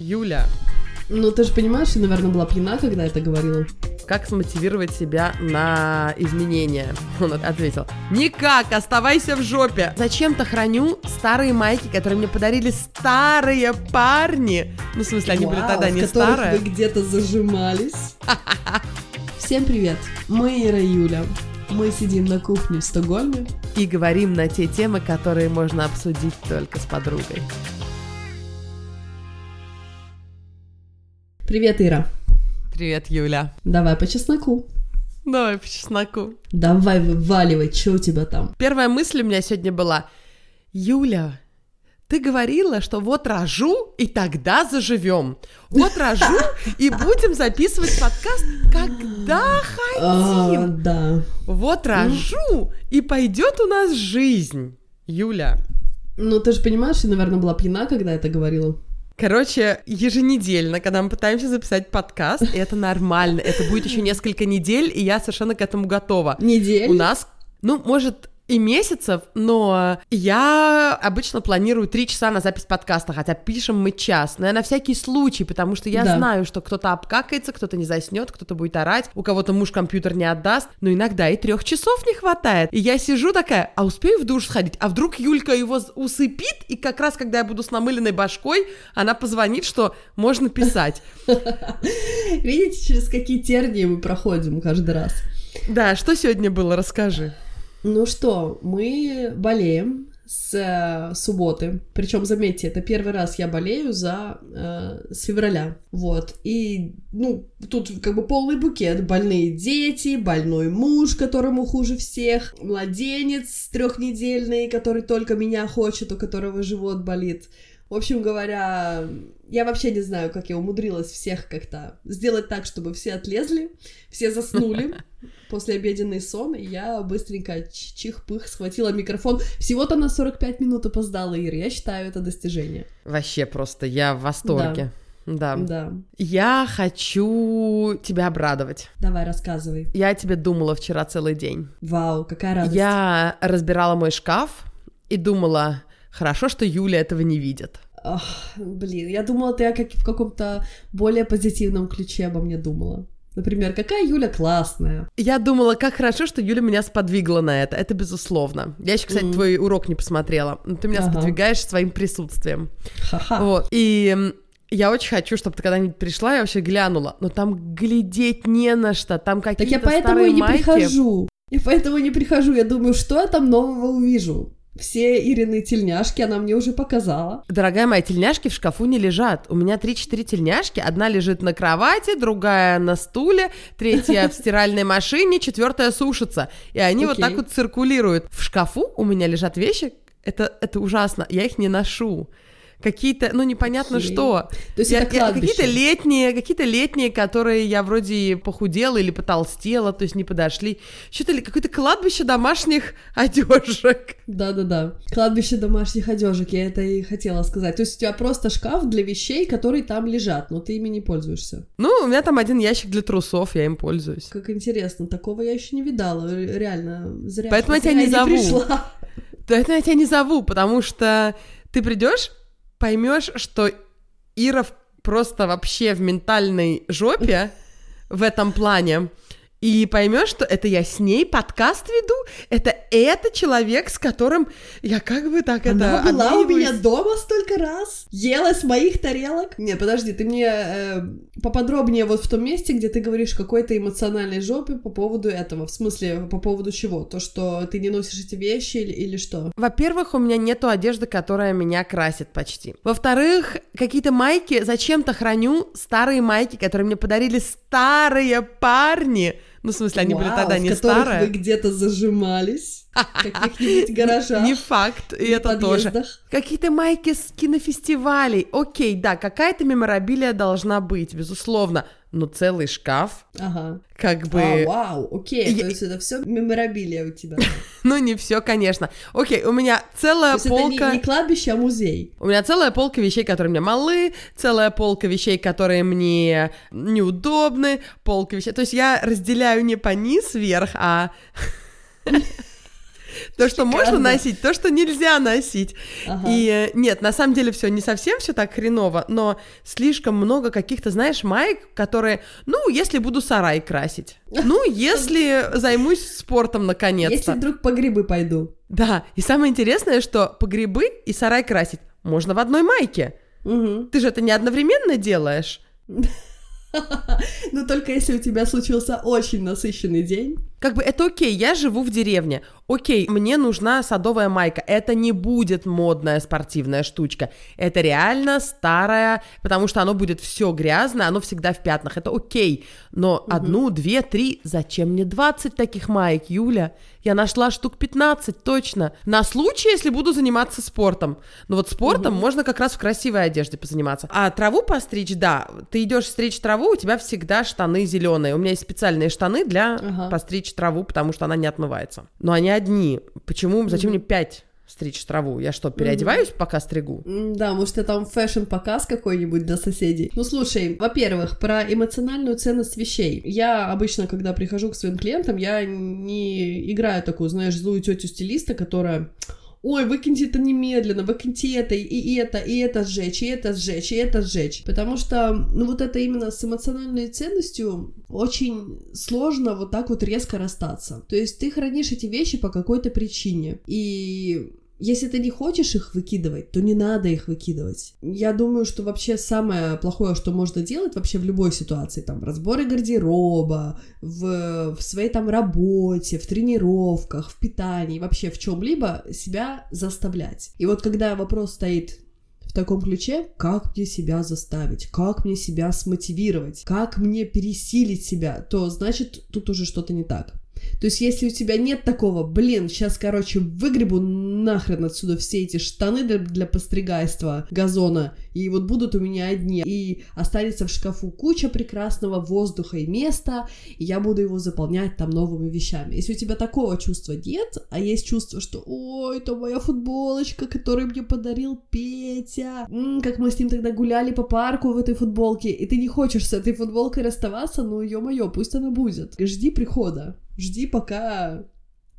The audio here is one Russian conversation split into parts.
Юля, Ну, ты же понимаешь, что, наверное, была пьяна, когда это говорила. как смотивировать себя на изменения? Он ответил, никак, оставайся в жопе. Зачем-то храню старые майки, которые мне подарили старые парни. Ну, в смысле, они были Вау, тогда в не старые. вы где-то зажимались. Всем привет, мы Ира и Юля. Мы сидим на кухне в Стокгольме. И говорим на те темы, которые можно обсудить только с подругой. Привет, Ира. Привет, Юля. Давай по чесноку. Давай по чесноку. Давай вываливай, что у тебя там? Первая мысль у меня сегодня была, Юля, ты говорила, что вот рожу, и тогда заживем. Вот рожу, и будем записывать подкаст, когда А, хотим. да. Вот рожу, и пойдет у нас жизнь. Юля. Ну, ты же понимаешь, что, наверное, была пьяна, когда это говорила. Короче, еженедельно, когда мы пытаемся записать подкаст, и это нормально, это будет еще несколько недель, и я совершенно к этому готова. Неделю. У нас, ну, может, и месяцев, но я обычно планирую три часа на запись подкаста, хотя пишем мы час. Но я на всякий случай, потому что я Да. знаю, что кто-то обкакается, кто-то не заснет, кто-то будет орать, у кого-то муж компьютер не отдаст, но иногда и трех часов не хватает. И я сижу такая, а успею в душ сходить? А вдруг Юлька его усыпит, и как раз, когда я буду с намыленной башкой, она позвонит, что можно писать. Видите, через какие тернии мы проходим каждый раз. Да, что сегодня было, расскажи. Ну что, мы болеем с э, субботы. Причем, заметьте, это первый раз я болею за э, с февраля. Вот. И, ну, тут как бы полный букет. Больные дети, больной муж, которому хуже всех, младенец трехнедельный, который только меня хочет, у которого живот болит. В общем говоря, я вообще не знаю, как я умудрилась всех как-то сделать так, чтобы все отлезли, все заснули после обеденный сон, и я быстренько чих-пых схватила микрофон. Всего-то на 45 минут опоздала, Ира. Я считаю это достижение. Вообще просто, я в восторге. Да. Да. Я хочу тебя обрадовать. Давай, рассказывай. Я тебе думала вчера целый день. Вау, какая радость. Я разбирала мой шкаф и думала, хорошо, что Юля этого не видит. Ах, блин, я думала, ты как в каком-то более позитивном ключе обо мне думала. Например, какая Юля классная. Я думала, как хорошо, что Юля меня сподвигла на это. Это безусловно. Я еще, кстати, Мгм. твой урок не посмотрела. Но ты меня Ага. сподвигаешь своим присутствием. Ха-ха. Вот. И я очень хочу, чтобы ты когда-нибудь пришла и вообще глянула. Но там глядеть не на что. Там Так какие-то я поэтому и не майки. прихожу. Я поэтому не прихожу. Я думаю, что я там нового увижу. Все Ирины тельняшки она мне уже показала. Дорогая моя, тельняшки в шкафу не лежат. У меня 3-4 тельняшки. Одна лежит на кровати, другая на стуле, третья в стиральной машине, четвертая сушится. И они вот так вот циркулируют. В шкафу у меня лежат вещи. Это, это ужасно. Я их не ношу. Какие-то, ну, непонятно Окей. что. То есть Я- это я- какие-то летние, какие-то летние, которые я вроде похудела или потолстела, то есть не подошли. Что-то ли какое-то кладбище домашних одежек. Да-да-да. Кладбище домашних одежек, я это и хотела сказать. То есть у тебя просто шкаф для вещей, которые там лежат, но ты ими не пользуешься. Ну, у меня там один ящик для трусов, я им пользуюсь. Как интересно, такого я еще не видала. Ре- Реально, зря. Поэтому я тебя не зову. пришла. Поэтому я тебя не зову, потому что ты придешь, поймешь, что Ира в- просто вообще в ментальной жопе в этом плане. И поймешь, что это я с ней подкаст веду, это это человек, с которым я как бы так Она это была у меня дома столько раз, ела с моих тарелок. Не, подожди, ты мне э, поподробнее вот в том месте, где ты говоришь какой-то эмоциональной жопе по поводу этого. В смысле, по поводу чего? То, что ты не носишь эти вещи или, или что? Во-первых, у меня нету одежды, которая меня красит почти. Во-вторых, какие-то майки зачем-то храню старые майки, которые мне подарили старые парни. Ну, в смысле, они были Вау, тогда в не которых старые. вы где-то зажимались в каких-нибудь гаражах. Не факт, и это тоже. Какие-то майки с кинофестивалей. Окей, да, какая-то меморабилия должна быть, безусловно. Но целый шкаф, Ага. как бы... А, вау, окей, Я- то есть это все меморабилия у тебя. Ну, не все, конечно. Окей, у меня То целая есть это полка... не, не кладбище, а музей. У меня целая полка вещей, которые мне малы, целая полка вещей, которые мне неудобны, полка вещей. То есть я разделяю не по низ вверх, а То, что можно Шикарно. носить, то, что нельзя носить. Ага. И э, нет, на самом деле все не совсем все так хреново, но слишком много каких-то, знаешь, маек, которые, ну, если буду сарай красить, ну, если займусь спортом Если наконец-то. вдруг по грибы пойду. Да, и самое интересное, что по грибы и сарай красить можно в одной майке. Мгм. Ты же это не одновременно делаешь. Но только если у тебя случился очень насыщенный день. Как бы это окей, я живу в деревне. Окей, мне нужна садовая майка. Это не будет модная спортивная штучка. Это реально старая, потому что оно будет все грязное, оно всегда в пятнах. Это окей. Но одну, две, три, зачем мне 20 таких маек, Юля? Я нашла штук 15 точно. На случай, если буду заниматься спортом. Но вот спортом можно как раз в красивой одежде позаниматься. А траву постричь, да. Ты идешь стричь траву, у тебя всегда штаны зеленые. У меня есть специальные штаны для Ага. постричь траву, потому что она не отмывается. Но они одни. Почему? Зачем мне пять стричь траву? Я что, переодеваюсь, пока стригу? Да, может, это там фэшн-показ какой-нибудь для соседей. Ну, слушай, во-первых, про эмоциональную ценность вещей. Я обычно, когда прихожу к своим клиентам, я не играю такую, знаешь, злую тетю-стилиста, которая Ой, выкиньте это немедленно, выкиньте это, и, и это, и это сжечь, и это сжечь, и это сжечь. Потому что, ну, вот это именно с эмоциональной ценностью очень сложно вот так вот резко расстаться. То есть ты хранишь эти вещи по какой-то причине. И если ты не хочешь их выкидывать, то не надо их выкидывать. Я думаю, что вообще самое плохое, что можно делать вообще в любой ситуации, там, в разборе гардероба, в, в своей там работе, в тренировках, в питании, вообще в чем-либо себя заставлять. И вот когда вопрос стоит в таком ключе, как мне себя заставить, как мне себя смотивировать, как мне пересилить себя, то значит тут уже что-то не так. То есть, если у тебя нет такого, блин, сейчас, короче, выгребу нахрен отсюда все эти штаны для, постригайства газона, и вот будут у меня одни, и останется в шкафу куча прекрасного воздуха и места, и я буду его заполнять там новыми вещами. Если у тебя такого чувства нет, а есть чувство, что ой, это моя футболочка, которую мне подарил Петя, М, как мы с ним тогда гуляли по парку в этой футболке, и ты не хочешь с этой футболкой расставаться, ну ё-моё, пусть она будет. Жди прихода, жди, пока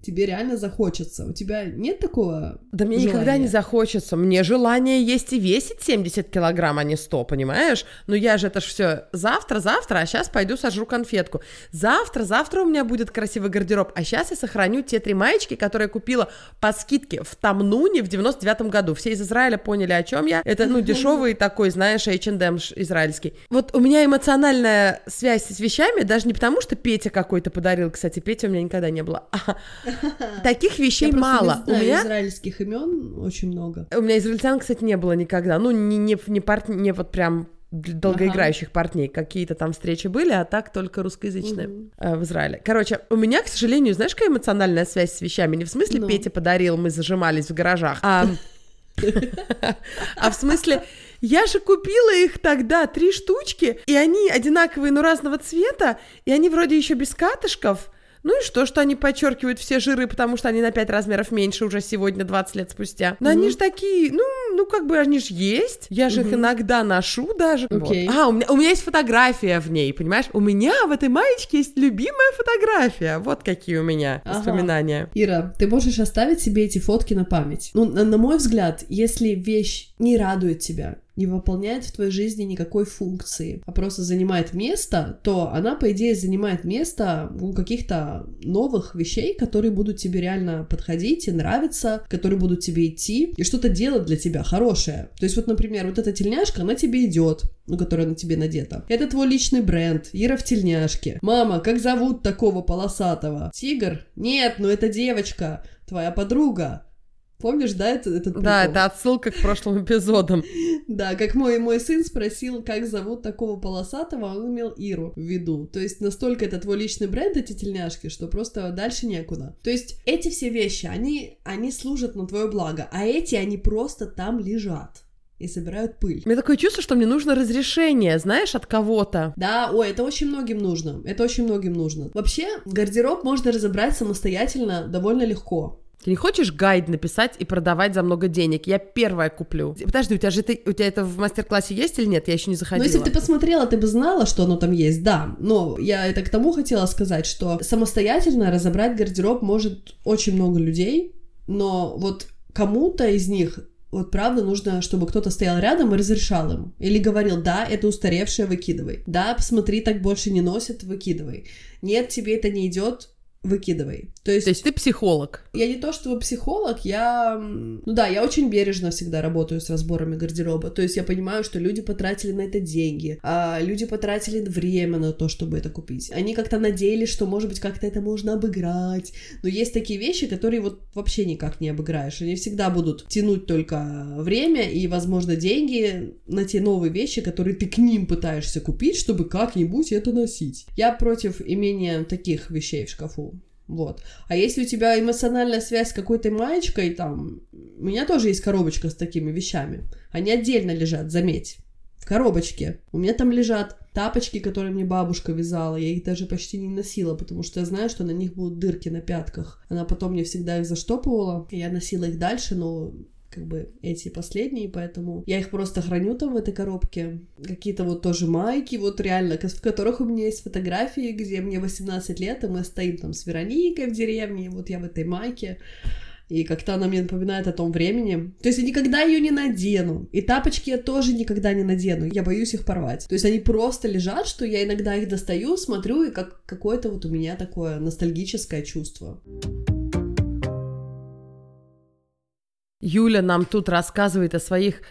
тебе реально захочется. У тебя нет такого Да мне никогда желания? не захочется. Мне желание есть и весить 70 килограмм, а не 100, понимаешь? Ну я же это ж все завтра, завтра, а сейчас пойду сожру конфетку. Завтра, завтра у меня будет красивый гардероб, а сейчас я сохраню те три маечки, которые я купила по скидке в Тамнуне в 99 году. Все из Израиля поняли, о чем я. Это, ну, дешевый такой, знаешь, H&M израильский. Вот у меня эмоциональная связь с вещами, даже не потому, что Петя какой-то подарил, кстати, Петя у меня никогда не было, а таких вещей мало. у меня израильских имен очень много. у меня израильтян, кстати, не было никогда. Ну, не, не, не, парт... не вот прям долгоиграющих парней. Какие-то там встречи были, а так только русскоязычные Мгм. э, в Израиле. Короче, у меня, к сожалению, знаешь, какая эмоциональная связь с вещами? Не в смысле Ну. Петя подарил, мы зажимались в гаражах, а... А в смысле, я же купила их тогда, три штучки, и они одинаковые, но разного цвета, и они вроде еще без катышков. Ну и что, что они подчеркивают все жиры, потому что они на 5 размеров меньше уже сегодня, 20 лет спустя. Но они же такие, ну, ну как бы они же есть. Я же их иногда ношу даже. Вот. Окей. А, у меня, у меня есть фотография в ней, понимаешь? У меня в этой маечке есть любимая фотография. Вот какие у меня Ага. воспоминания. Ира, ты можешь оставить себе эти фотки на память. Ну, на, на мой взгляд, если вещь не радует тебя, не выполняет в твоей жизни никакой функции, а просто занимает место, то она, по идее, занимает место у каких-то новых вещей, которые будут тебе реально подходить и нравиться, которые будут тебе идти и что-то делать для тебя хорошее. То есть вот, например, вот эта тельняшка, она тебе идет, ну, которая на тебе надета. Это твой личный бренд, Ира в тельняшке. Мама, как зовут такого полосатого? Тигр? Нет, ну это девочка, твоя подруга. Помнишь, да, это, этот Да, это отсылка к прошлым эпизодам. Да, как мой, мой сын спросил, как зовут такого полосатого, он имел Иру в виду. То есть настолько это твой личный бренд, эти тельняшки, что просто дальше некуда. То есть эти все вещи, они, они служат на твое благо, а эти, они просто там лежат и собирают пыль. У меня такое чувство, что мне нужно разрешение, знаешь, от кого-то. Да, ой, это очень многим нужно. Это очень многим нужно. Вообще, гардероб можно разобрать самостоятельно довольно легко. Ты не хочешь гайд написать и продавать за много денег? Я первая куплю. Подожди, у тебя же это, у тебя это в мастер-классе есть или нет? Я еще не заходила. Ну, если бы ты посмотрела, ты бы знала, что оно там есть, да. Но я это к тому хотела сказать, что самостоятельно разобрать гардероб может очень много людей, но вот кому-то из них вот правда нужно, чтобы кто-то стоял рядом и разрешал им. Или говорил, да, это устаревшее, выкидывай. Да, посмотри, так больше не носят, выкидывай. Нет, тебе это не идет, выкидывай. То есть, то есть ты психолог? Я не то чтобы психолог, я... Ну да, я очень бережно всегда работаю с разборами гардероба. То есть я понимаю, что люди потратили на это деньги, а люди потратили время на то, чтобы это купить. Они как-то надеялись, что, может быть, как-то это можно обыграть. Но есть такие вещи, которые вот вообще никак не обыграешь. Они всегда будут тянуть только время и, возможно, деньги на те новые вещи, которые ты к ним пытаешься купить, чтобы как-нибудь это носить. Я против имения таких вещей в шкафу. Вот. А если у тебя эмоциональная связь с какой-то маечкой, там, у меня тоже есть коробочка с такими вещами. Они отдельно лежат, заметь, в коробочке. У меня там лежат тапочки, которые мне бабушка вязала. Я их даже почти не носила, потому что я знаю, что на них будут дырки на пятках. Она потом мне всегда их заштопывала. Я носила их дальше, но как бы эти последние, поэтому я их просто храню там в этой коробке. Какие-то вот тоже майки, вот реально, в которых у меня есть фотографии, где мне 18 лет, и мы стоим там с Вероникой в деревне, и вот я в этой майке. И как-то она мне напоминает о том времени. То есть я никогда ее не надену. И тапочки я тоже никогда не надену. Я боюсь их порвать. То есть они просто лежат, что я иногда их достаю, смотрю, и как какое-то вот у меня такое ностальгическое чувство. Юля нам тут рассказывает о своих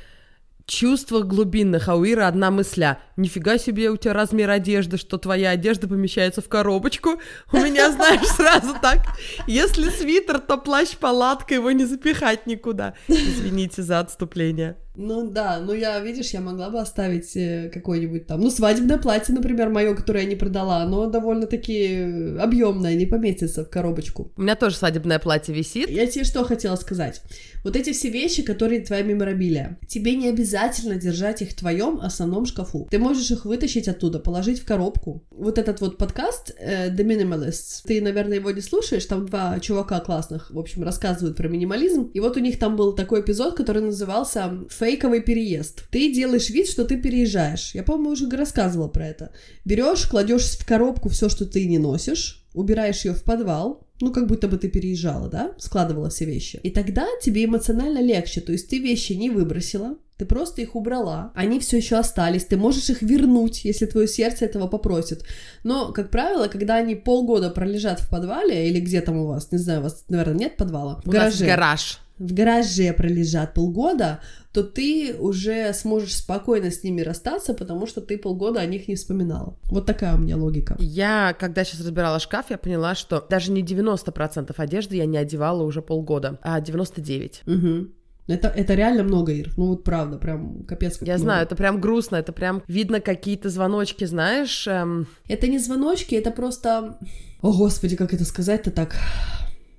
чувствах глубинных, а у Иры одна мысля. Нифига себе у тебя размер одежды, что твоя одежда помещается в коробочку. У меня, знаешь, сразу так. Если свитер, то плащ-палатка, его не запихать никуда. Извините за отступление. Ну да, ну я, видишь, я могла бы оставить э, какое-нибудь там, ну свадебное платье, например, мое, которое я не продала, оно довольно-таки объемное, не поместится в коробочку. У меня тоже свадебное платье висит. Я тебе что хотела сказать? Вот эти все вещи, которые твоя меморабилия, тебе не обязательно держать их в твоем основном шкафу. Ты можешь их вытащить оттуда, положить в коробку. Вот этот вот подкаст э, The Minimalists, ты, наверное, его не слушаешь, там два чувака классных, в общем, рассказывают про минимализм, и вот у них там был такой эпизод, который назывался фейковый переезд. Ты делаешь вид, что ты переезжаешь. Я, по-моему, уже рассказывала про это. Берешь, кладешь в коробку все, что ты не носишь, убираешь ее в подвал, ну, как будто бы ты переезжала, да, складывала все вещи. И тогда тебе эмоционально легче, то есть ты вещи не выбросила, ты просто их убрала, они все еще остались, ты можешь их вернуть, если твое сердце этого попросит. Но, как правило, когда они полгода пролежат в подвале, или где там у вас, не знаю, у вас, наверное, нет подвала? В у гараже. нас гараж в гараже пролежат полгода, то ты уже сможешь спокойно с ними расстаться, потому что ты полгода о них не вспоминала. Вот такая у меня логика. Я, когда сейчас разбирала шкаф, я поняла, что даже не 90% одежды я не одевала уже полгода, а 99%. Угу. Это, это реально много, Ир. Ну вот правда, прям капец как Я много. знаю, это прям грустно, это прям видно какие-то звоночки, знаешь. Эм... Это не звоночки, это просто... О, господи, как это сказать-то так?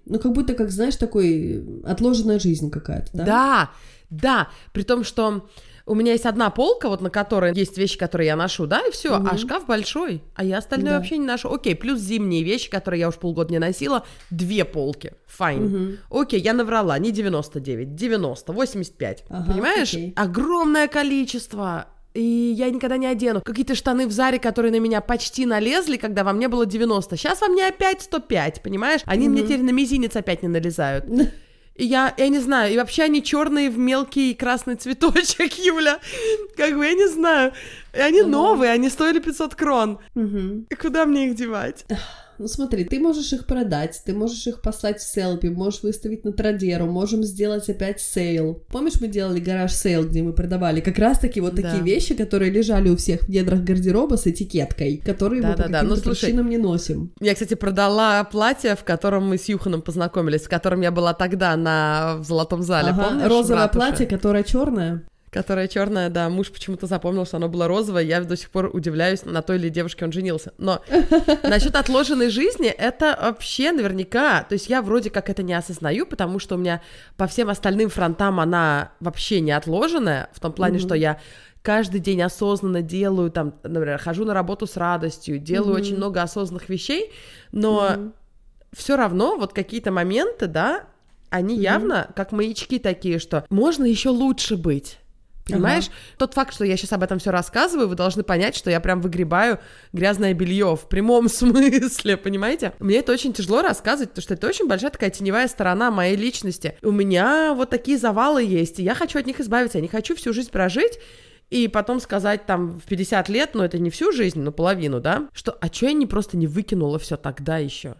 Ну, как будто, как, знаешь, такой отложенная жизнь какая-то, да? Да, да, при том, что у меня есть одна полка, вот на которой есть вещи, которые я ношу, да, и все, угу. а шкаф большой, а я остальное да. вообще не ношу. Окей, плюс зимние вещи, которые я уж полгода не носила, две полки, fine. Угу. Окей, я наврала, не 99, 90, 85, ага, понимаешь? Окей. Огромное количество и я никогда не одену. Какие-то штаны в Заре, которые на меня почти налезли, когда во мне было 90. Сейчас во мне опять 105, понимаешь? Они mm-hmm. мне теперь на мизинец опять не налезают. И я, я не знаю, и вообще они черные в мелкий красный цветочек, Юля. Как бы, я не знаю. И они новые, они стоили 500 крон. И куда мне их девать? Ну смотри, ты можешь их продать, ты можешь их послать в Sellpy, можешь выставить на Tradera, можем сделать опять sale. Помнишь, мы делали garage sale, где мы продавали как раз-таки вот такие да. вещи, которые лежали у всех в недрах гардероба с этикеткой, которые да, мы да, по да. каким-то ну, причинам не носим. Я, кстати, продала платье, в котором мы с Юханом познакомились, в котором я была тогда на в Золотом зале, ага, помнишь? Розовое платье, которое черное которая черная, да, муж почему-то запомнил, что оно было розовое, я до сих пор удивляюсь, на той ли девушке он женился. Но насчет отложенной жизни, это вообще наверняка, то есть я вроде как это не осознаю, потому что у меня по всем остальным фронтам она вообще не отложенная, в том плане, mm-hmm. что я каждый день осознанно делаю, там, например, хожу на работу с радостью, делаю mm-hmm. очень много осознанных вещей, но mm-hmm. все равно вот какие-то моменты, да, они явно как маячки такие, что можно еще лучше быть. Понимаешь? Ага. Тот факт, что я сейчас об этом все рассказываю, вы должны понять, что я прям выгребаю грязное белье в прямом смысле, понимаете? Мне это очень тяжело рассказывать, потому что это очень большая такая теневая сторона моей личности. У меня вот такие завалы есть, и я хочу от них избавиться, я не хочу всю жизнь прожить, и потом сказать там в 50 лет, ну это не всю жизнь, но половину, да, что а что я не просто не выкинула все тогда еще?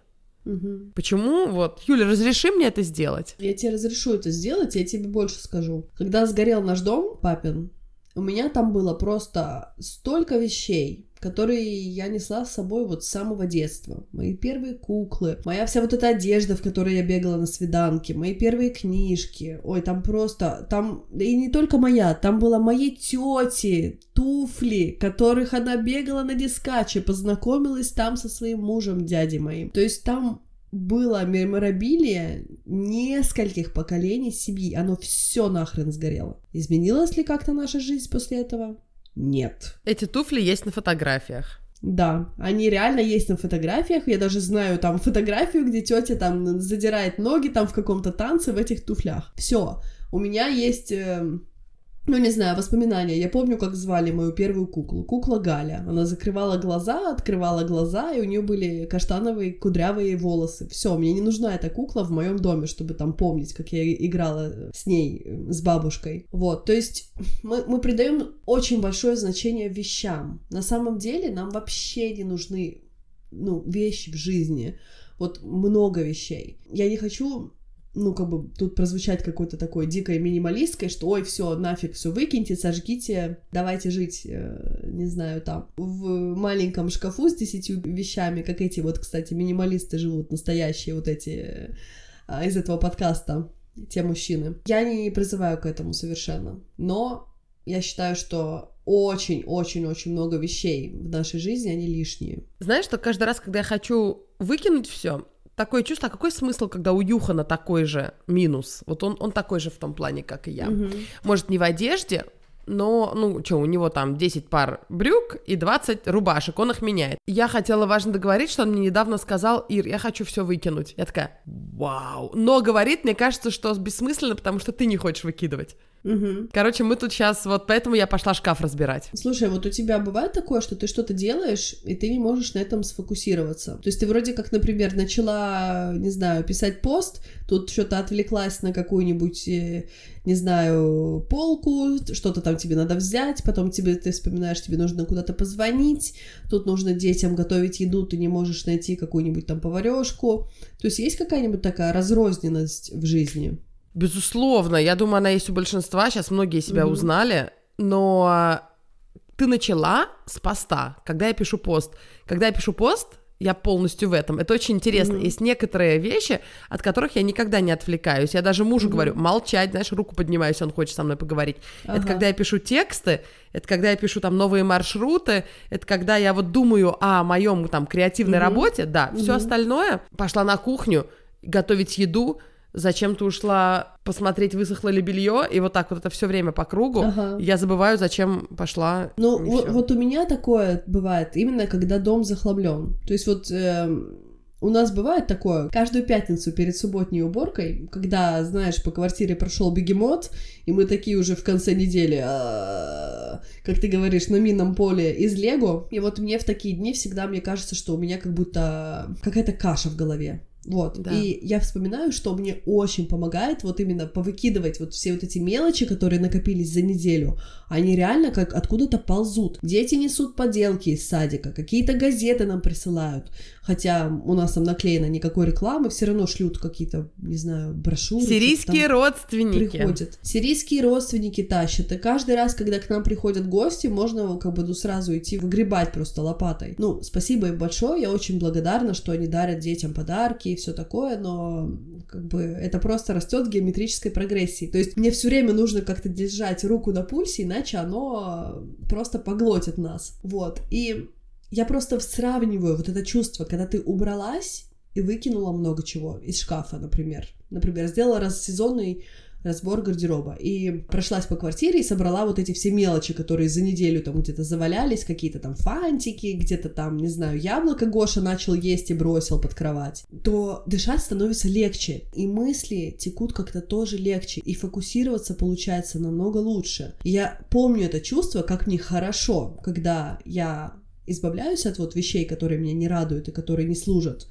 Угу. Почему? Вот, Юля, разреши мне это сделать. Я тебе разрешу это сделать, я тебе больше скажу. Когда сгорел наш дом, папин, у меня там было просто столько вещей, которые я несла с собой вот с самого детства. Мои первые куклы, моя вся вот эта одежда, в которой я бегала на свиданки, мои первые книжки. Ой, там просто, там, и не только моя, там была моей тети, туфли, которых она бегала на дискаче, познакомилась там со своим мужем, дядей моим. То есть там было меморабилия нескольких поколений семьи, оно все нахрен сгорело. Изменилась ли как-то наша жизнь после этого? Нет. Эти туфли есть на фотографиях. Да, они реально есть на фотографиях. Я даже знаю там фотографию, где тетя там задирает ноги там в каком-то танце в этих туфлях. Все. У меня есть э, ну, не знаю, воспоминания. Я помню, как звали мою первую куклу. Кукла Галя. Она закрывала глаза, открывала глаза, и у нее были каштановые кудрявые волосы. Все, мне не нужна эта кукла в моем доме, чтобы там помнить, как я играла с ней, с бабушкой. Вот, то есть мы, мы придаем очень большое значение вещам. На самом деле нам вообще не нужны ну, вещи в жизни. Вот много вещей. Я не хочу ну, как бы тут прозвучать какой-то такой дикой минималисткой, что ой, все, нафиг, все выкиньте, сожгите, давайте жить, э, не знаю, там, в маленьком шкафу с десятью вещами, как эти вот, кстати, минималисты живут, настоящие вот эти э, из этого подкаста, те мужчины. Я не призываю к этому совершенно, но я считаю, что очень-очень-очень много вещей в нашей жизни, они лишние. Знаешь, что каждый раз, когда я хочу выкинуть все, такое чувство, а какой смысл, когда у Юхана такой же минус? Вот он, он такой же в том плане, как и я. Угу. Может, не в одежде, но, ну, что, у него там 10 пар брюк и 20 рубашек, он их меняет. Я хотела важно договорить, что он мне недавно сказал, Ир, я хочу все выкинуть. Я такая, вау. Но говорит, мне кажется, что бессмысленно, потому что ты не хочешь выкидывать. Угу. Короче, мы тут сейчас, вот поэтому я пошла шкаф разбирать. Слушай, вот у тебя бывает такое, что ты что-то делаешь, и ты не можешь на этом сфокусироваться. То есть ты вроде как, например, начала, не знаю, писать пост, тут что-то отвлеклась на какую-нибудь, э, не знаю, полку, что-то там тебе надо взять, потом тебе ты вспоминаешь, тебе нужно куда-то позвонить, тут нужно детям готовить еду, ты не можешь найти какую-нибудь там поварешку. То есть есть какая-нибудь такая разрозненность в жизни? Безусловно, я думаю, она есть у большинства, сейчас многие себя mm-hmm. узнали, но ты начала с поста, когда я пишу пост. Когда я пишу пост, я полностью в этом. Это очень интересно. Mm-hmm. Есть некоторые вещи, от которых я никогда не отвлекаюсь. Я даже мужу mm-hmm. говорю, молчать, знаешь, руку поднимаюсь, он хочет со мной поговорить. Ага. Это когда я пишу тексты, это когда я пишу там новые маршруты, это когда я вот думаю о моем там креативной mm-hmm. работе, да. Mm-hmm. Все остальное пошла на кухню готовить еду, зачем ты ушла посмотреть, высохло ли белье, и вот так вот это все время по кругу. Ага. Я забываю, зачем пошла. Ну, вот, вот у меня такое бывает, именно когда дом захламлен. То есть вот э, у нас бывает такое, каждую пятницу перед субботней уборкой, когда, знаешь, по квартире прошел бегемот, и мы такие уже в конце недели, а, как ты говоришь, на минном поле из Лего. И вот мне в такие дни всегда мне кажется, что у меня как будто какая-то каша в голове. Вот. Да. И я вспоминаю, что мне очень помогает вот именно повыкидывать вот все вот эти мелочи, которые накопились за неделю. Они реально как откуда-то ползут. Дети несут поделки из садика, какие-то газеты нам присылают. Хотя у нас там наклеено никакой рекламы, все равно шлют какие-то, не знаю, брошюры. Сирийские родственники. Приходят. Сирийские родственники тащат. И каждый раз, когда к нам приходят гости, можно как бы ну, сразу идти выгребать просто лопатой. Ну, спасибо им большое, я очень благодарна, что они дарят детям подарки и все такое, но как бы это просто растет в геометрической прогрессии. То есть мне все время нужно как-то держать руку на пульсе, иначе оно просто поглотит нас. Вот. И я просто сравниваю вот это чувство, когда ты убралась и выкинула много чего из шкафа, например. Например, сделала рассезонный разбор гардероба. И прошлась по квартире и собрала вот эти все мелочи, которые за неделю там где-то завалялись, какие-то там фантики, где-то там, не знаю, яблоко Гоша начал есть и бросил под кровать, то дышать становится легче, и мысли текут как-то тоже легче, и фокусироваться получается намного лучше. Я помню это чувство, как мне хорошо, когда я избавляюсь от вот вещей, которые меня не радуют и которые не служат,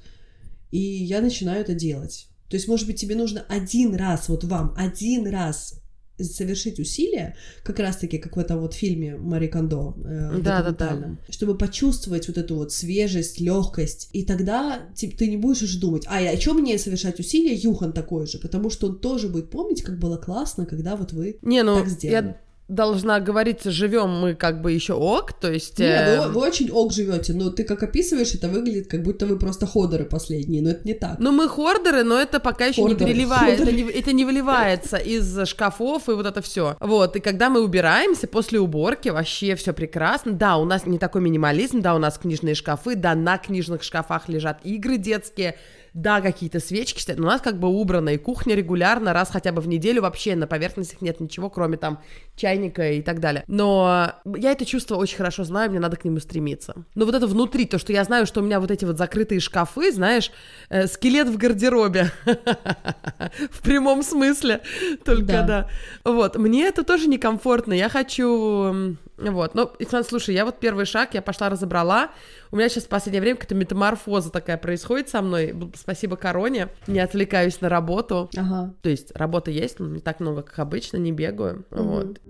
и я начинаю это делать. То есть, может быть, тебе нужно один раз, вот вам, один раз совершить усилия, как раз-таки, как в этом вот фильме Мари Кондо, э, да, да, да. чтобы почувствовать вот эту вот свежесть, легкость, и тогда ты, ты не будешь уже думать, а, а что мне совершать усилия, Юхан такой же, потому что он тоже будет помнить, как было классно, когда вот вы не, ну, так сделали. Я должна говорить, живем мы как бы еще ок, то есть... Не, э... вы, вы очень ок живете, но ты как описываешь, это выглядит, как будто вы просто ходеры последние, но это не так. Ну мы хордеры, но это пока еще хордеры, не переливается, это не, это не выливается из шкафов и вот это все. Вот, и когда мы убираемся после уборки, вообще все прекрасно. Да, у нас не такой минимализм, да, у нас книжные шкафы, да, на книжных шкафах лежат игры детские, да, какие-то свечки стоят, но у нас как бы убрано, и кухня регулярно, раз хотя бы в неделю вообще на поверхностях нет ничего, кроме там чайника и так далее. Но я это чувство очень хорошо знаю, мне надо к нему стремиться. Но вот это внутри, то, что я знаю, что у меня вот эти вот закрытые шкафы, знаешь, э, скелет в гардеробе. В прямом смысле. Только да. да. Вот, мне это тоже некомфортно. Я хочу вот, ну, Иксан, слушай, я вот первый шаг, я пошла разобрала. У меня сейчас в последнее время какая-то метаморфоза такая происходит со мной. Спасибо короне. Не отвлекаюсь на работу. Ага. То есть работа есть, но не так много, как обычно, не бегаю. Угу. Вот.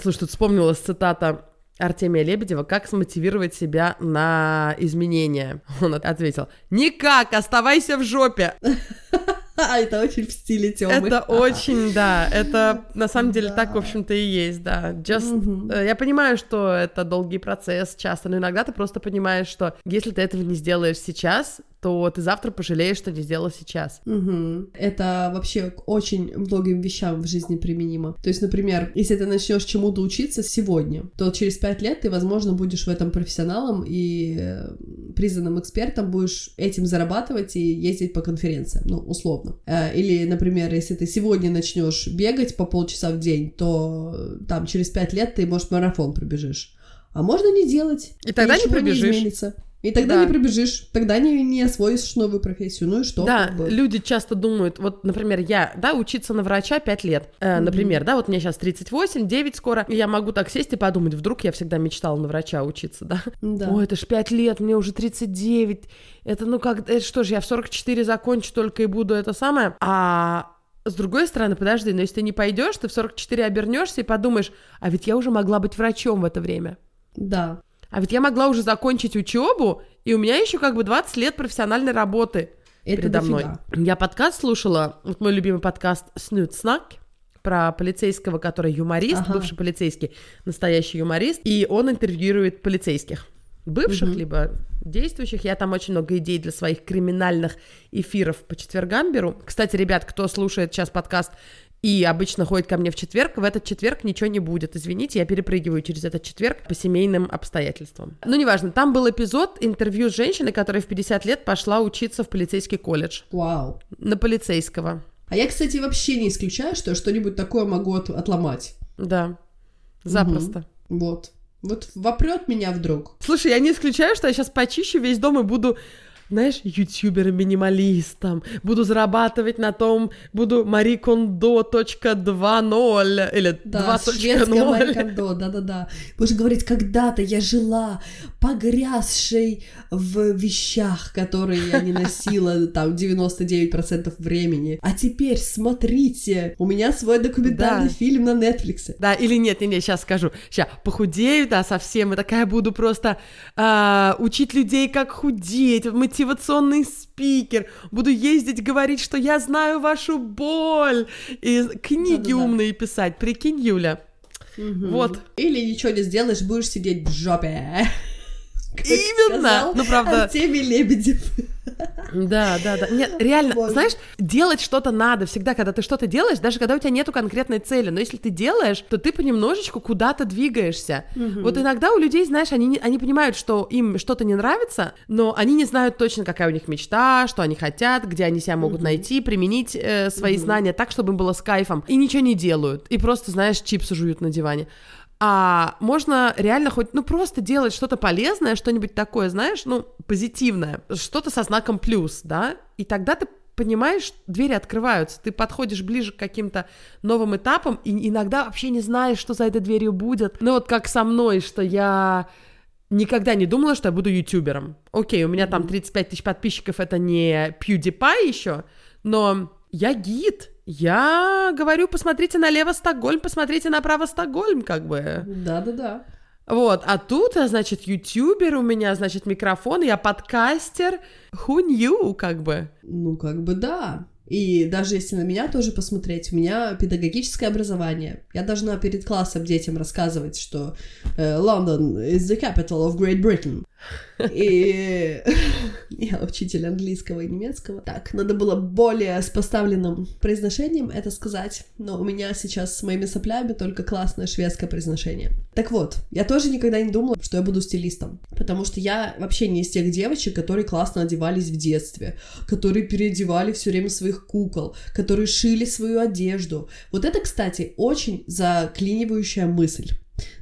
Слушай, тут вспомнилась цитата Артемия Лебедева, как смотивировать себя на изменения. Он ответил, никак, оставайся в жопе. А, это очень в стиле Тёмы. Это очень, да, это на самом деле так, в общем-то, и есть, да. Just, э, я понимаю, что это долгий процесс часто, но иногда ты просто понимаешь, что если ты этого не сделаешь сейчас, то ты завтра пожалеешь, что не сделал сейчас. Угу. Это вообще к очень многим вещам в жизни применимо. То есть, например, если ты начнешь чему-то учиться сегодня, то через пять лет ты, возможно, будешь в этом профессионалом и э, признанным экспертом, будешь этим зарабатывать и ездить по конференциям, ну, условно. Э, или, например, если ты сегодня начнешь бегать по полчаса в день, то э, там через пять лет ты, может, марафон пробежишь. А можно не делать. И тогда не пробежишь. Не изменится. И тогда да. не пробежишь, тогда не, не освоишь новую профессию. Ну и что? Да, как бы? люди часто думают, вот, например, я, да, учиться на врача 5 лет, э, mm-hmm. например, да, вот мне сейчас 38, 9 скоро, и я могу так сесть и подумать, вдруг я всегда мечтала на врача учиться, да? да. Ой, это ж 5 лет, мне уже 39, это ну как, это что ж, я в 44 закончу только и буду это самое, а с другой стороны, подожди, но если ты не пойдешь, ты в 44 обернешься и подумаешь, а ведь я уже могла быть врачом в это время. Да. А ведь я могла уже закончить учебу, и у меня еще как бы 20 лет профессиональной работы Это передо дофига. мной. Я подкаст слушала, вот мой любимый подкаст «Снют Снак», про полицейского, который юморист, ага. бывший полицейский, настоящий юморист, и он интервьюирует полицейских бывших, угу. либо действующих. Я там очень много идей для своих криминальных эфиров по четвергам беру. Кстати, ребят, кто слушает сейчас подкаст и обычно ходит ко мне в четверг, в этот четверг ничего не будет. Извините, я перепрыгиваю через этот четверг по семейным обстоятельствам. Ну, неважно, там был эпизод интервью с женщиной, которая в 50 лет пошла учиться в полицейский колледж. Вау. На полицейского. А я, кстати, вообще не исключаю, что что-нибудь такое могу от- отломать. Да, запросто. Угу. Вот. Вот вопрет меня вдруг. Слушай, я не исключаю, что я сейчас почищу весь дом и буду знаешь, ютубером-минималистом, буду зарабатывать на том, буду Мари Кондо .2.0 или да, 2.0. Мари Кондо, да-да-да. Будешь говорить, когда-то я жила погрязшей в вещах, которые я не носила там 99% времени. А теперь смотрите, у меня свой документальный да. фильм на Netflix. Да, или нет, не, не, сейчас скажу. Сейчас похудею, да, совсем, и такая буду просто э, учить людей, как худеть, мы мотивационный спикер, буду ездить говорить, что я знаю вашу боль, и книги Да-да-да. умные писать, прикинь, Юля. Угу. Вот. Или ничего не сделаешь, будешь сидеть в жопе. Именно! Ну, правда... Артемий Лебедев. Да, да, да. Нет, реально, Боже. знаешь, делать что-то надо всегда, когда ты что-то делаешь, даже когда у тебя нету конкретной цели. Но если ты делаешь, то ты понемножечку куда-то двигаешься. Вот иногда у людей, знаешь, они, не- они понимают, что им что-то не нравится, но они не знают точно, какая у них мечта, что они хотят, где они себя могут найти, применить э, свои знания так, чтобы им было с кайфом. И ничего не делают. И просто, знаешь, чипсы жуют на диване. А можно реально хоть, ну, просто делать что-то полезное, что-нибудь такое, знаешь, ну, позитивное, что-то со знаком плюс, да, и тогда ты понимаешь, двери открываются, ты подходишь ближе к каким-то новым этапам, и иногда вообще не знаешь, что за этой дверью будет. Ну, вот как со мной, что я никогда не думала, что я буду ютубером. Окей, у меня там 35 тысяч подписчиков, это не PewDiePie еще, но я гид, я говорю, посмотрите налево Стокгольм, посмотрите направо Стокгольм, как бы. Да-да-да. Вот, а тут, а, значит, ютубер у меня, значит, микрофон, я подкастер, who knew, как бы. Ну, как бы да. И даже если на меня тоже посмотреть, у меня педагогическое образование. Я должна перед классом детям рассказывать, что э, London is the capital of Great Britain. И я учитель английского и немецкого. Так, надо было более с поставленным произношением это сказать, но у меня сейчас с моими соплями только классное шведское произношение. Так вот, я тоже никогда не думала, что я буду стилистом, потому что я вообще не из тех девочек, которые классно одевались в детстве, которые переодевали все время своих кукол, которые шили свою одежду. Вот это, кстати, очень заклинивающая мысль.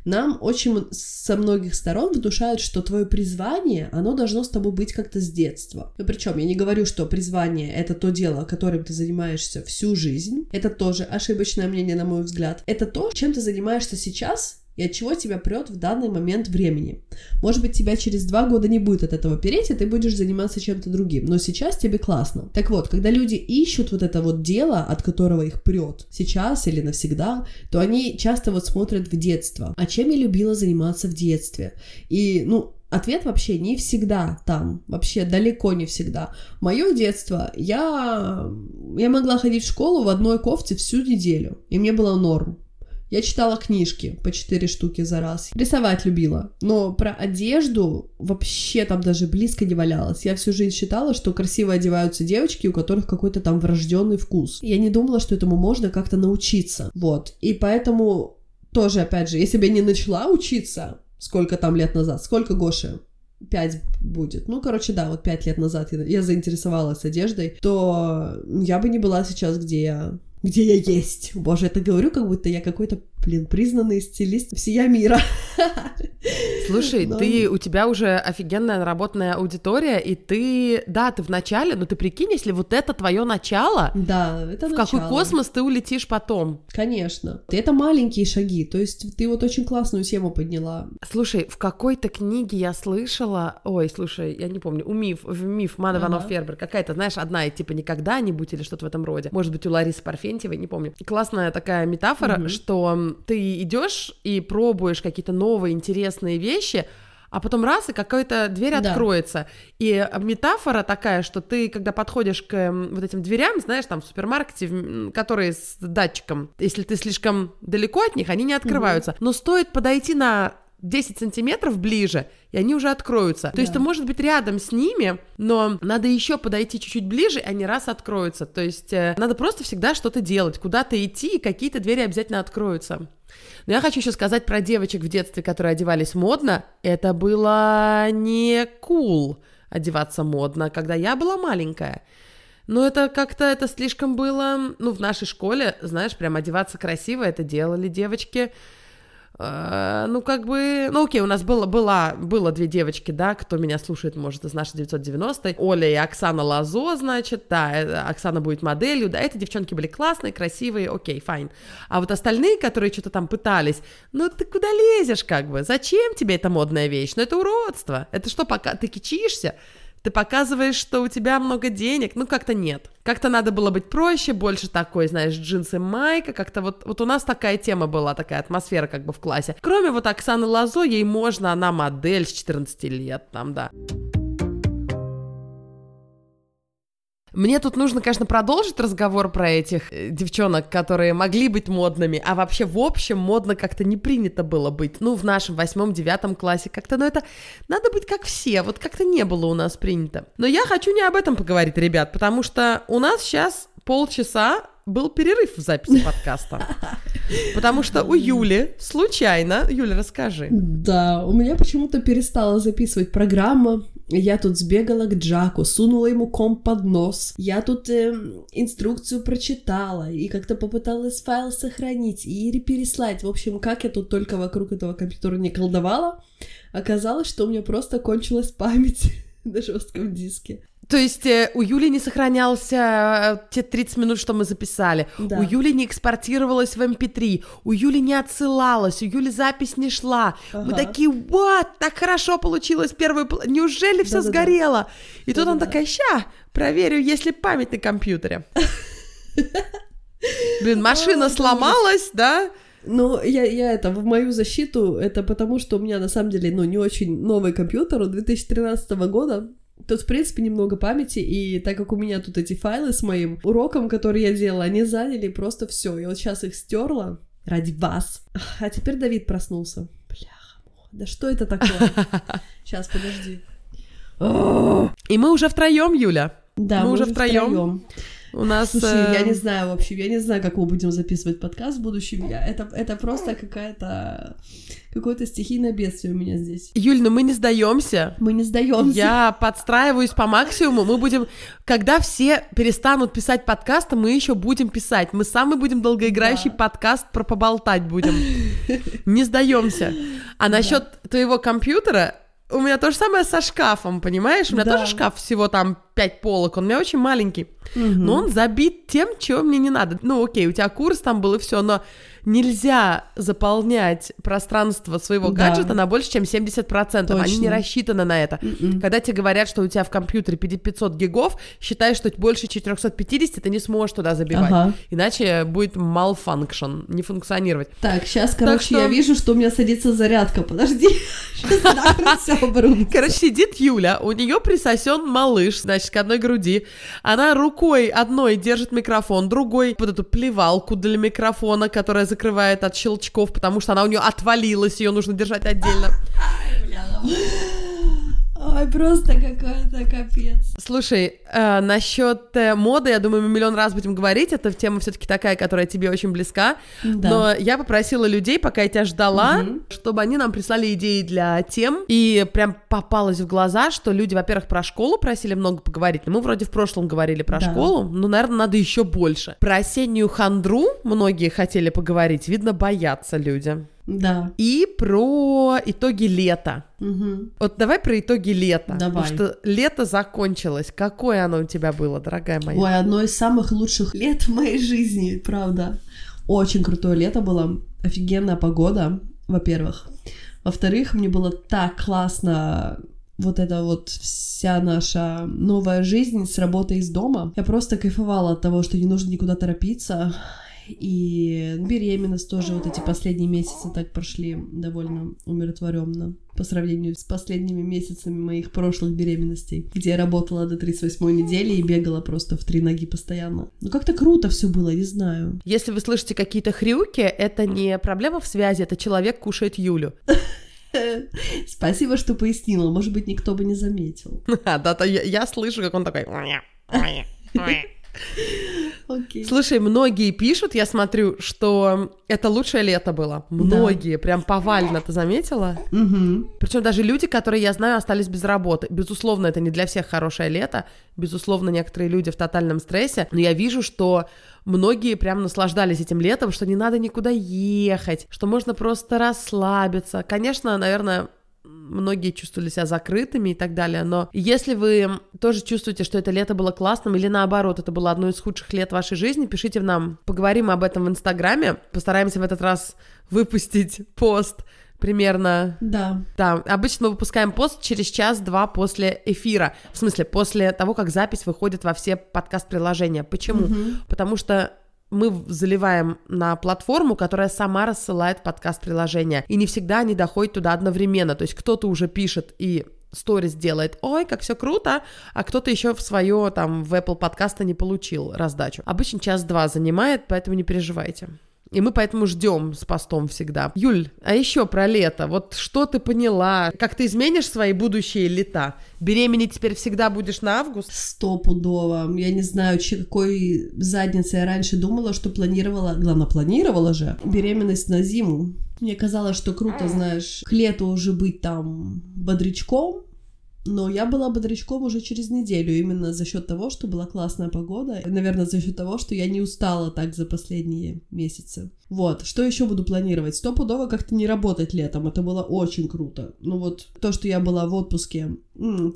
Нам очень со многих сторон внушают, что твое призвание, оно должно с тобой быть как-то с детства. Ну, причем я не говорю, что призвание — это то дело, которым ты занимаешься всю жизнь. Это тоже ошибочное мнение, на мой взгляд. Это то, чем ты занимаешься сейчас, и от чего тебя прет в данный момент времени. Может быть, тебя через два года не будет от этого переть, и ты будешь заниматься чем-то другим, но сейчас тебе классно. Так вот, когда люди ищут вот это вот дело, от которого их прет сейчас или навсегда, то они часто вот смотрят в детство. А чем я любила заниматься в детстве? И, ну, Ответ вообще не всегда там, вообще далеко не всегда. Мое детство, я, я могла ходить в школу в одной кофте всю неделю, и мне было норм. Я читала книжки по 4 штуки за раз. Рисовать любила. Но про одежду вообще там даже близко не валялась. Я всю жизнь считала, что красиво одеваются девочки, у которых какой-то там врожденный вкус. Я не думала, что этому можно как-то научиться. Вот. И поэтому тоже, опять же, если бы я не начала учиться, сколько там лет назад, сколько Гоша? Пять будет. Ну, короче, да, вот пять лет назад я, я заинтересовалась одеждой, то я бы не была сейчас, где я где я есть. Боже, это говорю, как будто я какой-то, блин, признанный стилист всея мира. Слушай, Но- ты, у тебя уже офигенная наработанная аудитория, и ты, да, ты в начале, но ты прикинь, если вот это твое начало, Да, это в какой начало. космос ты улетишь потом? Конечно. Это маленькие шаги, то есть ты вот очень классную тему подняла. Слушай, в какой-то книге я слышала, ой, слушай, я не помню, у Миф, в Миф Мана Ага. Ванов Фербер, какая-то, знаешь, одна, типа, никогда-нибудь или что-то в этом роде. Может быть, у Ларисы Парфентьевой, не помню. Классная такая метафора, Мгм. что ты идешь и пробуешь какие-то новые интересные вещи, а потом раз, и какая-то дверь Да. откроется. И э, метафора такая, что ты, когда подходишь к м, вот этим дверям, знаешь, там в супермаркете, которые с датчиком, если ты слишком далеко от них, они не открываются. Но стоит подойти на 10 сантиметров ближе, и они уже откроются. То есть Да. ты, может быть, рядом с ними, но надо еще подойти чуть-чуть ближе, и они раз откроются. То есть э, надо просто всегда что-то делать, куда-то идти, и какие-то двери обязательно откроются. Но я хочу еще сказать про девочек в детстве, которые одевались модно. Это было не cool одеваться модно, когда я была маленькая. Но это как-то, это слишком было... Ну, в нашей школе, знаешь, прям одеваться красиво, это делали девочки... Э, Ну, как бы, ну, окей, у нас было, была, было две девочки, да, кто меня слушает, может, из нашей 990 Оля и Оксана Лазо, значит, да, э, Оксана будет моделью, да, эти девчонки были классные, красивые, окей, fine. А вот остальные, которые что-то там пытались, ну, ты куда лезешь, как бы, зачем тебе эта модная вещь? Ну, это уродство, это что, пока ты кичишься? Ты показываешь, что у тебя много денег, ну как-то нет. Как-то надо было быть проще, больше такой, знаешь, джинсы, майка, как-то вот, вот у нас такая тема была, такая атмосфера как бы в классе. Кроме вот Оксаны Лазо, ей можно, она модель с 14 лет, там, да. Мне тут нужно, конечно, продолжить разговор про этих э, девчонок, которые могли быть модными, а вообще в общем модно как-то не принято было быть. Ну, в нашем восьмом-девятом классе как-то, ну это надо быть как все, вот как-то не было у нас принято. Но я хочу не об этом поговорить, ребят, потому что у нас сейчас полчаса был перерыв в записи подкаста. Потому что у Юли случайно... Юля, расскажи. Да, у меня почему-то перестала записывать программа. Я тут сбегала к Джаку, сунула ему комп под нос. Я тут э, инструкцию прочитала и как-то попыталась файл сохранить и переслать. В общем, как я тут только вокруг этого компьютера не колдовала, оказалось, что у меня просто кончилась память на жестком диске. То есть э, у Юли не сохранялся э, те 30 минут, что мы записали. Да. У Юли не экспортировалось в MP3. У Юли не отсылалось. У Юли запись не шла. Мы Ага. такие, вот, так хорошо получилось первый... Неужели все Да-да-да. сгорело? И тут она Да-да-да. такая, ща, проверю, есть ли память на компьютере. Блин, машина да сломалась, да? Ну, я, я это, в мою защиту, это потому, что у меня, на самом деле, ну, не очень новый компьютер, он 2013 года, Тут, в принципе, немного памяти, и так как у меня тут эти файлы с моим уроком, который я делала, они заняли просто все. Я вот сейчас их стерла ради вас. А теперь Давид проснулся. Бляха, да что это такое? Сейчас, подожди. И мы уже втроем, Юля. Да, Мы уже втроем. У нас... Слушай, я э, не знаю вообще, я не знаю, как мы будем записывать подкаст в будущем. Я, это, это просто какая-то какое-то стихийное бедствие у меня здесь. Юль, ну мы не сдаемся. Мы не сдаемся. Я подстраиваюсь по максимуму. Мы будем, когда все перестанут писать подкасты, мы еще будем писать. Мы самый будем долгоиграющий Да. подкаст про поболтать будем. Не сдаемся. А насчет твоего компьютера, у меня то же самое со шкафом, понимаешь? У меня Да. тоже шкаф всего там 5 полок, он у меня очень маленький. Мгм. Но он забит тем, чего мне не надо. Ну, окей, у тебя курс там был и все, но нельзя заполнять пространство своего Да. гаджета на больше, чем 70%. Они не Точно. рассчитаны на это. Мгм. Когда тебе говорят, что у тебя в компьютере 500 гигов, считай, что больше 450 ты не сможешь туда забивать. Ага. Иначе будет malfunction, не функционировать. Так, сейчас, короче, что- я вижу, что у меня садится зарядка. Подожди. Короче, сидит Юля, у нее присосен малыш, значит, к одной груди. Она рукой одной держит микрофон, другой вот эту плевалку для микрофона, которая закрывает от щелчков, потому что она у нее отвалилась, ее нужно держать отдельно. Ой, просто какой-то капец. Слушай, э, насчет э, моды, я думаю, мы миллион раз будем говорить. Это тема все-таки такая, которая тебе очень близка. Да. Но я попросила людей, пока я тебя ждала, Мгм. чтобы они нам прислали идеи для тем. И прям попалось в глаза, что люди, во-первых, про школу просили много поговорить. Но мы вроде в прошлом говорили про Да. школу, но, наверное, надо еще больше. Про осеннюю хандру многие хотели поговорить. Видно, боятся люди. Да. И про итоги лета. Мгм. Вот давай про итоги лета. Давай. Потому что лето закончилось. Какое оно у тебя было, дорогая моя? Ой, одно из самых лучших лет в моей жизни, правда. Очень крутое лето было, офигенная погода, во-первых. Во-вторых, мне было так классно вот эта вот вся наша новая жизнь с работы из дома. Я просто кайфовала от того, что не нужно никуда торопиться. И беременность тоже, вот эти последние месяцы так прошли довольно умиротворенно по сравнению с последними месяцами моих прошлых беременностей, где я работала до 38 недели и бегала просто в три ноги постоянно. Ну как-то круто все было, не знаю. Если вы слышите какие-то хрюки, это не проблема в связи, это человек кушает Юлю. Спасибо, что пояснила, может быть, никто бы не заметил. Да, да, я слышу, как он такой. Окей. Слушай, многие пишут, я смотрю, что это лучшее лето было. Многие, прям повально, ты заметила? Мгм. Причем даже люди, которые я знаю, остались без работы. Безусловно, это не для всех хорошее лето. Безусловно, некоторые люди в тотальном стрессе. Но я вижу, что многие прям наслаждались этим летом, что не надо никуда ехать, что можно просто расслабиться. Конечно, наверное, многие чувствовали себя закрытыми и так далее, но если вы тоже чувствуете, что это лето было классным, или наоборот, это было одно из худших лет вашей жизни, пишите нам, поговорим об этом в Инстаграме, постараемся в этот раз выпустить пост примерно Да. да, обычно мы выпускаем пост через час-два после эфира. В смысле, после того, как запись выходит во все подкаст-приложения. Почему? Мгм. Потому что мы заливаем на платформу, которая сама рассылает подкаст-приложения. И не всегда они доходят туда одновременно. То есть кто-то уже пишет и сторис делает, ой, как все круто, а кто-то еще в свое там в Apple подкаста не получил раздачу. Обычно час-два занимает, поэтому не переживайте. И мы поэтому ждем с постом всегда. Юль, а еще про лето. Вот что ты поняла? Как ты изменишь свои будущие лета? Беременеть теперь всегда будешь на август? Стопудово. Я не знаю, какой задницей я раньше думала, что планировала, главное, планировала же беременность на зиму. Мне казалось, что круто, знаешь, к лету уже быть там бодрячком, но я была бодрячком уже через неделю, именно за счет того, что была классная погода. И, наверное, за счет того, что я не устала так за последние месяцы. Вот, что еще буду планировать? Стопудово как-то не работать летом, это было очень круто. Ну вот, то, что я была в отпуске,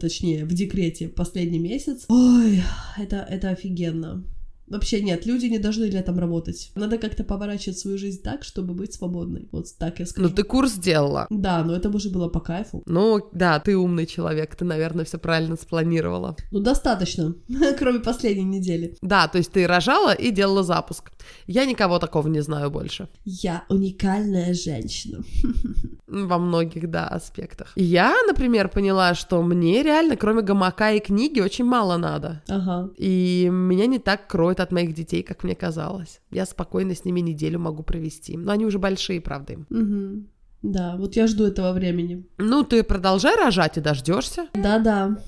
точнее, в декрете последний месяц, ой, это, это офигенно. Вообще нет, люди не должны летом работать. Надо как-то поворачивать свою жизнь так, чтобы быть свободной. Вот так я скажу. Ну, ты курс сделала. Да, но это уже было по кайфу. Ну, да, ты умный человек, ты, наверное, все правильно спланировала. Ну, достаточно, кроме последней недели. Да, то есть ты рожала и делала запуск. Я никого такого не знаю больше. Я уникальная женщина. Во многих, да, аспектах. Я, например, поняла, что мне реально, кроме гамака и книги, очень мало надо. Ага. И меня не так кроет от моих детей, как мне казалось. Я спокойно с ними неделю могу провести. Но они уже большие, правда, им. Угу. Да, вот я жду этого времени. Ну, ты продолжай рожать и дождешься. Да-да.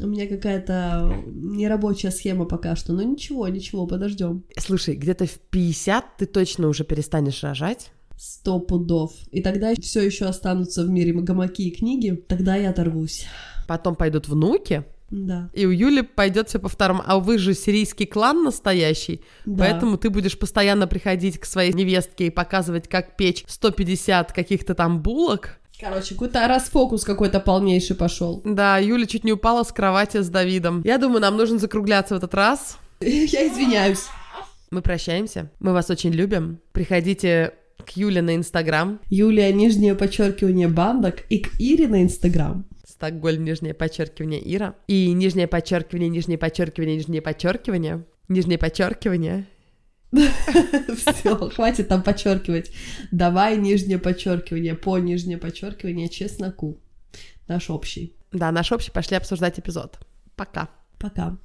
У меня какая-то нерабочая схема пока что. Но ничего, ничего, подождем. Слушай, где-то в 50 ты точно уже перестанешь рожать. Сто пудов. И тогда все еще останутся в мире гамаки и книги. Тогда я оторвусь. Потом пойдут внуки. Да. И у Юли пойдет все по второму. А вы же сирийский клан настоящий. Да. Поэтому ты будешь постоянно приходить к своей невестке и показывать, как печь 150 каких-то там булок. Короче, какой-то расфокус какой-то полнейший пошел. Да, Юля чуть не упала с кровати с Давидом. Я думаю, нам нужно закругляться в этот раз. Я извиняюсь. Мы прощаемся. Мы вас очень любим. Приходите к Юле на Инстаграм. Юлия, нижнее подчеркивание бандок, и к Ире на Инстаграм. Стокгольм, нижнее подчеркивание Ира. И нижнее подчеркивание, нижнее подчеркивание, нижнее подчеркивание. Нижнее подчеркивание. Все, хватит там подчеркивать. Давай нижнее подчеркивание по нижнее подчеркивание чесноку. Наш общий. Да, наш общий. Пошли обсуждать эпизод. Пока. Пока.